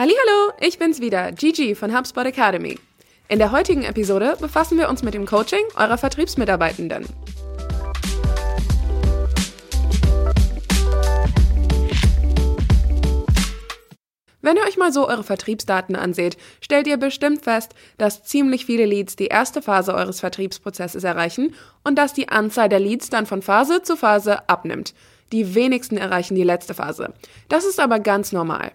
Hallo, ich bin's wieder, Gigi von HubSpot Academy. In der heutigen Episode befassen wir uns mit dem Coaching eurer Vertriebsmitarbeitenden. Wenn ihr euch mal so eure Vertriebsdaten anseht, stellt ihr bestimmt fest, dass ziemlich viele Leads die erste Phase eures Vertriebsprozesses erreichen und dass die Anzahl der Leads dann von Phase zu Phase abnimmt. Die wenigsten erreichen die letzte Phase. Das ist aber ganz normal.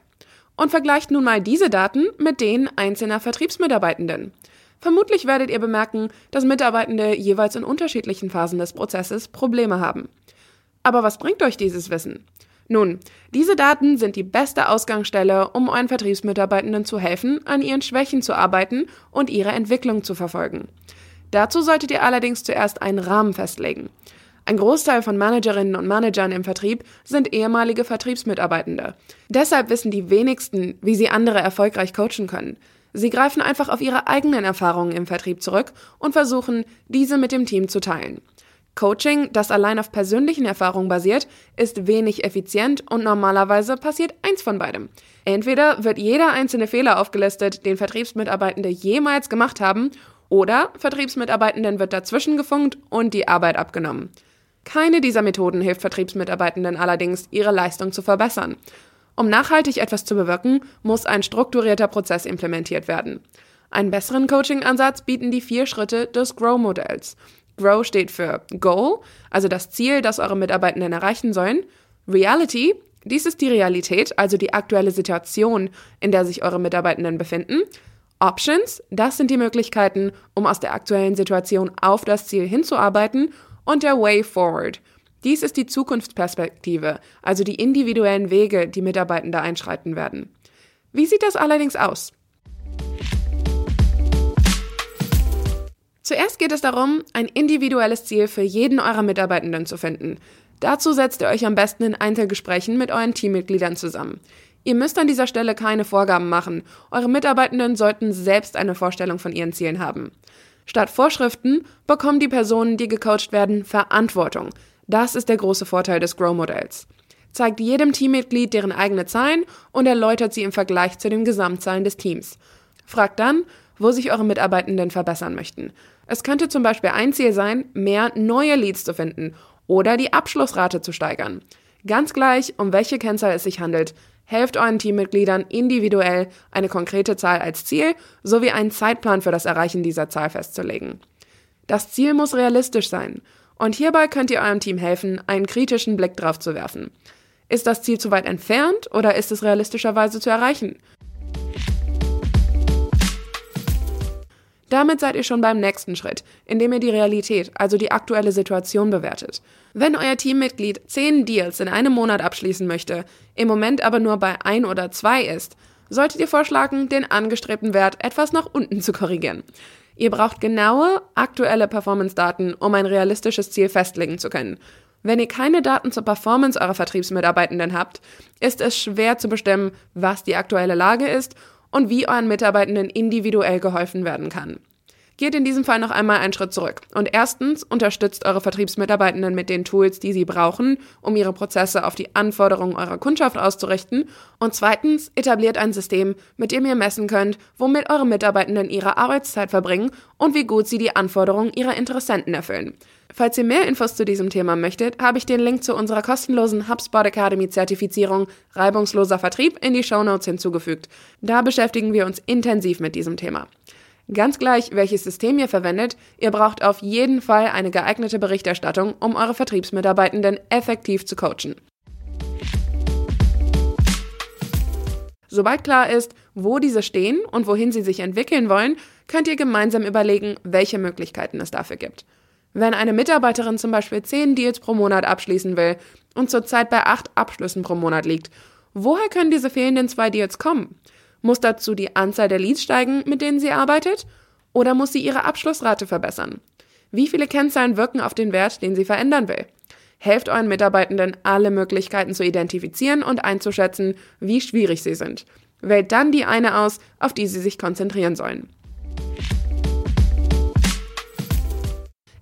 Und vergleicht nun mal diese Daten mit denen einzelner Vertriebsmitarbeitenden. Vermutlich werdet ihr bemerken, dass Mitarbeitende jeweils in unterschiedlichen Phasen des Prozesses Probleme haben. Aber was bringt euch dieses Wissen? Nun, diese Daten sind die beste Ausgangsstelle, um euren Vertriebsmitarbeitenden zu helfen, an ihren Schwächen zu arbeiten und ihre Entwicklung zu verfolgen. Dazu solltet ihr allerdings zuerst einen Rahmen festlegen. Ein Großteil von Managerinnen und Managern im Vertrieb sind ehemalige Vertriebsmitarbeitende. Deshalb wissen die wenigsten, wie sie andere erfolgreich coachen können. Sie greifen einfach auf ihre eigenen Erfahrungen im Vertrieb zurück und versuchen, diese mit dem Team zu teilen. Coaching, das allein auf persönlichen Erfahrungen basiert, ist wenig effizient und normalerweise passiert eins von beidem. Entweder wird jeder einzelne Fehler aufgelistet, den Vertriebsmitarbeitende jemals gemacht haben, oder Vertriebsmitarbeitenden wird dazwischen gefunkt und die Arbeit abgenommen. Keine dieser Methoden hilft Vertriebsmitarbeitenden allerdings, ihre Leistung zu verbessern. Um nachhaltig etwas zu bewirken, muss ein strukturierter Prozess implementiert werden. Einen besseren Coaching-Ansatz bieten die vier Schritte des Grow-Modells. Grow steht für Goal, also das Ziel, das eure Mitarbeitenden erreichen sollen. Reality, dies ist die Realität, also die aktuelle Situation, in der sich eure Mitarbeitenden befinden. Options, das sind die Möglichkeiten, um aus der aktuellen Situation auf das Ziel hinzuarbeiten. Und der Way Forward. Dies ist die Zukunftsperspektive, also die individuellen Wege, die Mitarbeitende einschreiten werden. Wie sieht das allerdings aus? Zuerst geht es darum, ein individuelles Ziel für jeden eurer Mitarbeitenden zu finden. Dazu setzt ihr euch am besten in Einzelgesprächen mit euren Teammitgliedern zusammen. Ihr müsst an dieser Stelle keine Vorgaben machen. Eure Mitarbeitenden sollten selbst eine Vorstellung von ihren Zielen haben. Statt Vorschriften bekommen die Personen, die gecoacht werden, Verantwortung. Das ist der große Vorteil des Grow-Modells. Zeigt jedem Teammitglied deren eigene Zahlen und erläutert sie im Vergleich zu den Gesamtzahlen des Teams. Fragt dann, wo sich eure Mitarbeitenden verbessern möchten. Es könnte zum Beispiel ein Ziel sein, mehr neue Leads zu finden oder die Abschlussrate zu steigern. Ganz gleich, um welche Kennzahl es sich handelt, helft euren Teammitgliedern individuell eine konkrete Zahl als Ziel sowie einen Zeitplan für das Erreichen dieser Zahl festzulegen. Das Ziel muss realistisch sein und hierbei könnt ihr eurem Team helfen, einen kritischen Blick drauf zu werfen. Ist das Ziel zu weit entfernt oder ist es realistischerweise zu erreichen? Damit seid ihr schon beim nächsten Schritt, indem ihr die Realität, also die aktuelle Situation bewertet. Wenn euer Teammitglied zehn Deals in einem Monat abschließen möchte, im Moment aber nur bei ein oder zwei ist, solltet ihr vorschlagen, den angestrebten Wert etwas nach unten zu korrigieren. Ihr braucht genaue, aktuelle Performance-Daten, um ein realistisches Ziel festlegen zu können. Wenn ihr keine Daten zur Performance eurer Vertriebsmitarbeitenden habt, ist es schwer zu bestimmen, was die aktuelle Lage ist und wie euren Mitarbeitenden individuell geholfen werden kann. Geht in diesem Fall noch einmal einen Schritt zurück und erstens unterstützt eure Vertriebsmitarbeitenden mit den Tools, die sie brauchen, um ihre Prozesse auf die Anforderungen eurer Kundschaft auszurichten und zweitens etabliert ein System, mit dem ihr messen könnt, womit eure Mitarbeitenden ihre Arbeitszeit verbringen und wie gut sie die Anforderungen ihrer Interessenten erfüllen. Falls ihr mehr Infos zu diesem Thema möchtet, habe ich den Link zu unserer kostenlosen HubSpot Academy Zertifizierung Reibungsloser Vertrieb in die Show Notes hinzugefügt. Da beschäftigen wir uns intensiv mit diesem Thema. Ganz gleich, welches System ihr verwendet, ihr braucht auf jeden Fall eine geeignete Berichterstattung, um eure Vertriebsmitarbeitenden effektiv zu coachen. Sobald klar ist, wo diese stehen und wohin sie sich entwickeln wollen, könnt ihr gemeinsam überlegen, welche Möglichkeiten es dafür gibt. Wenn eine Mitarbeiterin zum Beispiel 10 Deals pro Monat abschließen will und zurzeit bei 8 Abschlüssen pro Monat liegt, woher können diese fehlenden zwei Deals kommen? Muss dazu die Anzahl der Leads steigen, mit denen sie arbeitet? Oder muss sie ihre Abschlussrate verbessern? Wie viele Kennzahlen wirken auf den Wert, den sie verändern will? Helft euren Mitarbeitenden, alle Möglichkeiten zu identifizieren und einzuschätzen, wie schwierig sie sind. Wählt dann die eine aus, auf die sie sich konzentrieren sollen.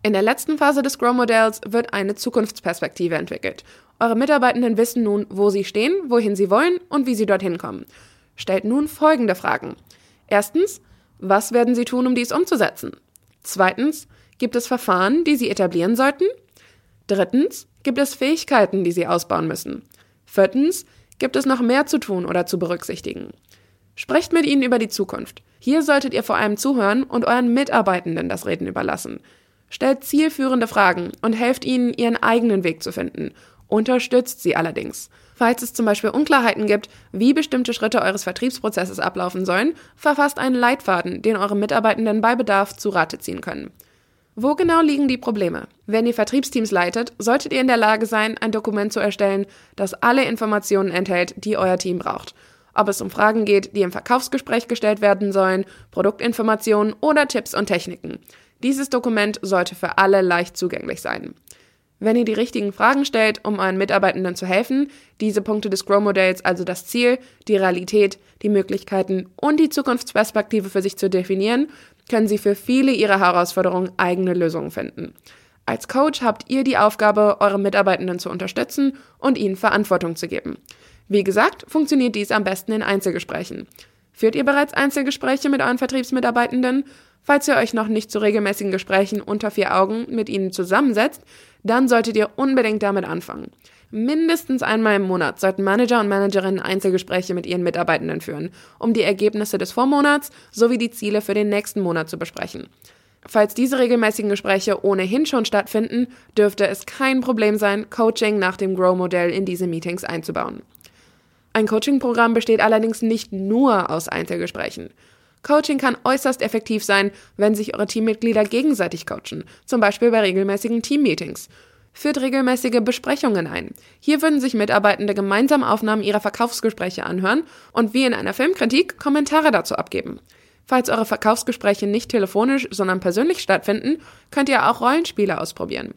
In der letzten Phase des Grow-Modells wird eine Zukunftsperspektive entwickelt. Eure Mitarbeitenden wissen nun, wo sie stehen, wohin sie wollen und wie sie dorthin kommen. Stellt nun folgende Fragen. Erstens, was werden Sie tun, um dies umzusetzen? Zweitens, gibt es Verfahren, die Sie etablieren sollten? Drittens, gibt es Fähigkeiten, die Sie ausbauen müssen? Viertens, gibt es noch mehr zu tun oder zu berücksichtigen? Sprecht mit ihnen über die Zukunft. Hier solltet ihr vor allem zuhören und euren Mitarbeitenden das Reden überlassen. Stellt zielführende Fragen und helft ihnen, ihren eigenen Weg zu finden. Unterstützt sie allerdings. Falls es zum Beispiel Unklarheiten gibt, wie bestimmte Schritte eures Vertriebsprozesses ablaufen sollen, verfasst einen Leitfaden, den eure Mitarbeitenden bei Bedarf zu Rate ziehen können. Wo genau liegen die Probleme? Wenn ihr Vertriebsteams leitet, solltet ihr in der Lage sein, ein Dokument zu erstellen, das alle Informationen enthält, die euer Team braucht ob es um Fragen geht, die im Verkaufsgespräch gestellt werden sollen, Produktinformationen oder Tipps und Techniken. Dieses Dokument sollte für alle leicht zugänglich sein. Wenn ihr die richtigen Fragen stellt, um euren Mitarbeitenden zu helfen, diese Punkte des Grow-Modells, also das Ziel, die Realität, die Möglichkeiten und die Zukunftsperspektive für sich zu definieren, können sie für viele ihrer Herausforderungen eigene Lösungen finden. Als Coach habt ihr die Aufgabe, eure Mitarbeitenden zu unterstützen und ihnen Verantwortung zu geben. Wie gesagt, funktioniert dies am besten in Einzelgesprächen. Führt ihr bereits Einzelgespräche mit euren Vertriebsmitarbeitenden? Falls ihr euch noch nicht zu regelmäßigen Gesprächen unter vier Augen mit ihnen zusammensetzt, dann solltet ihr unbedingt damit anfangen. Mindestens einmal im Monat sollten Manager und Managerinnen Einzelgespräche mit ihren Mitarbeitenden führen, um die Ergebnisse des Vormonats sowie die Ziele für den nächsten Monat zu besprechen. Falls diese regelmäßigen Gespräche ohnehin schon stattfinden, dürfte es kein Problem sein, Coaching nach dem Grow-Modell in diese Meetings einzubauen. Ein Coaching-Programm besteht allerdings nicht nur aus Einzelgesprächen. Coaching kann äußerst effektiv sein, wenn sich eure Teammitglieder gegenseitig coachen, zum Beispiel bei regelmäßigen Teammeetings. Führt regelmäßige Besprechungen ein. Hier würden sich Mitarbeitende gemeinsam Aufnahmen ihrer Verkaufsgespräche anhören und wie in einer Filmkritik Kommentare dazu abgeben. Falls eure Verkaufsgespräche nicht telefonisch, sondern persönlich stattfinden, könnt ihr auch Rollenspiele ausprobieren.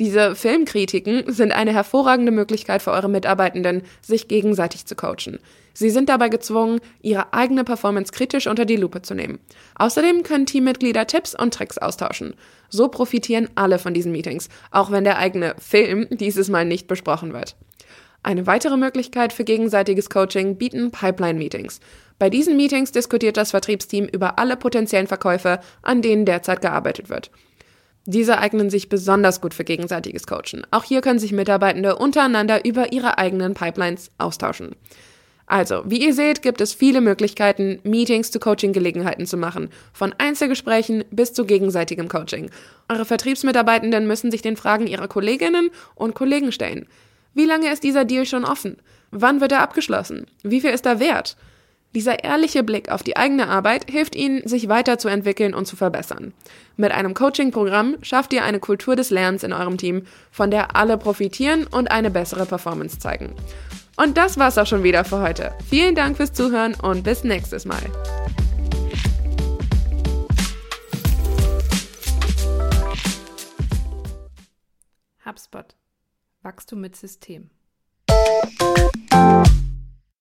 Diese Filmkritiken sind eine hervorragende Möglichkeit für eure Mitarbeitenden, sich gegenseitig zu coachen. Sie sind dabei gezwungen, ihre eigene Performance kritisch unter die Lupe zu nehmen. Außerdem können Teammitglieder Tipps und Tricks austauschen. So profitieren alle von diesen Meetings, auch wenn der eigene Film dieses Mal nicht besprochen wird. Eine weitere Möglichkeit für gegenseitiges Coaching bieten Pipeline-Meetings. Bei diesen Meetings diskutiert das Vertriebsteam über alle potenziellen Verkäufe, an denen derzeit gearbeitet wird. Diese eignen sich besonders gut für gegenseitiges Coachen. Auch hier können sich Mitarbeitende untereinander über ihre eigenen Pipelines austauschen. Also, wie ihr seht, gibt es viele Möglichkeiten, Meetings zu Coaching-Gelegenheiten zu machen, von Einzelgesprächen bis zu gegenseitigem Coaching. Eure Vertriebsmitarbeitenden müssen sich den Fragen ihrer Kolleginnen und Kollegen stellen. Wie lange ist dieser Deal schon offen? Wann wird er abgeschlossen? Wie viel ist er wert? Dieser ehrliche Blick auf die eigene Arbeit hilft Ihnen, sich weiterzuentwickeln und zu verbessern. Mit einem Coaching-Programm schafft ihr eine Kultur des Lernens in eurem Team, von der alle profitieren und eine bessere Performance zeigen. Und das war's auch schon wieder für heute. Vielen Dank fürs Zuhören und bis nächstes Mal. HubSpot. Wachstum mit System.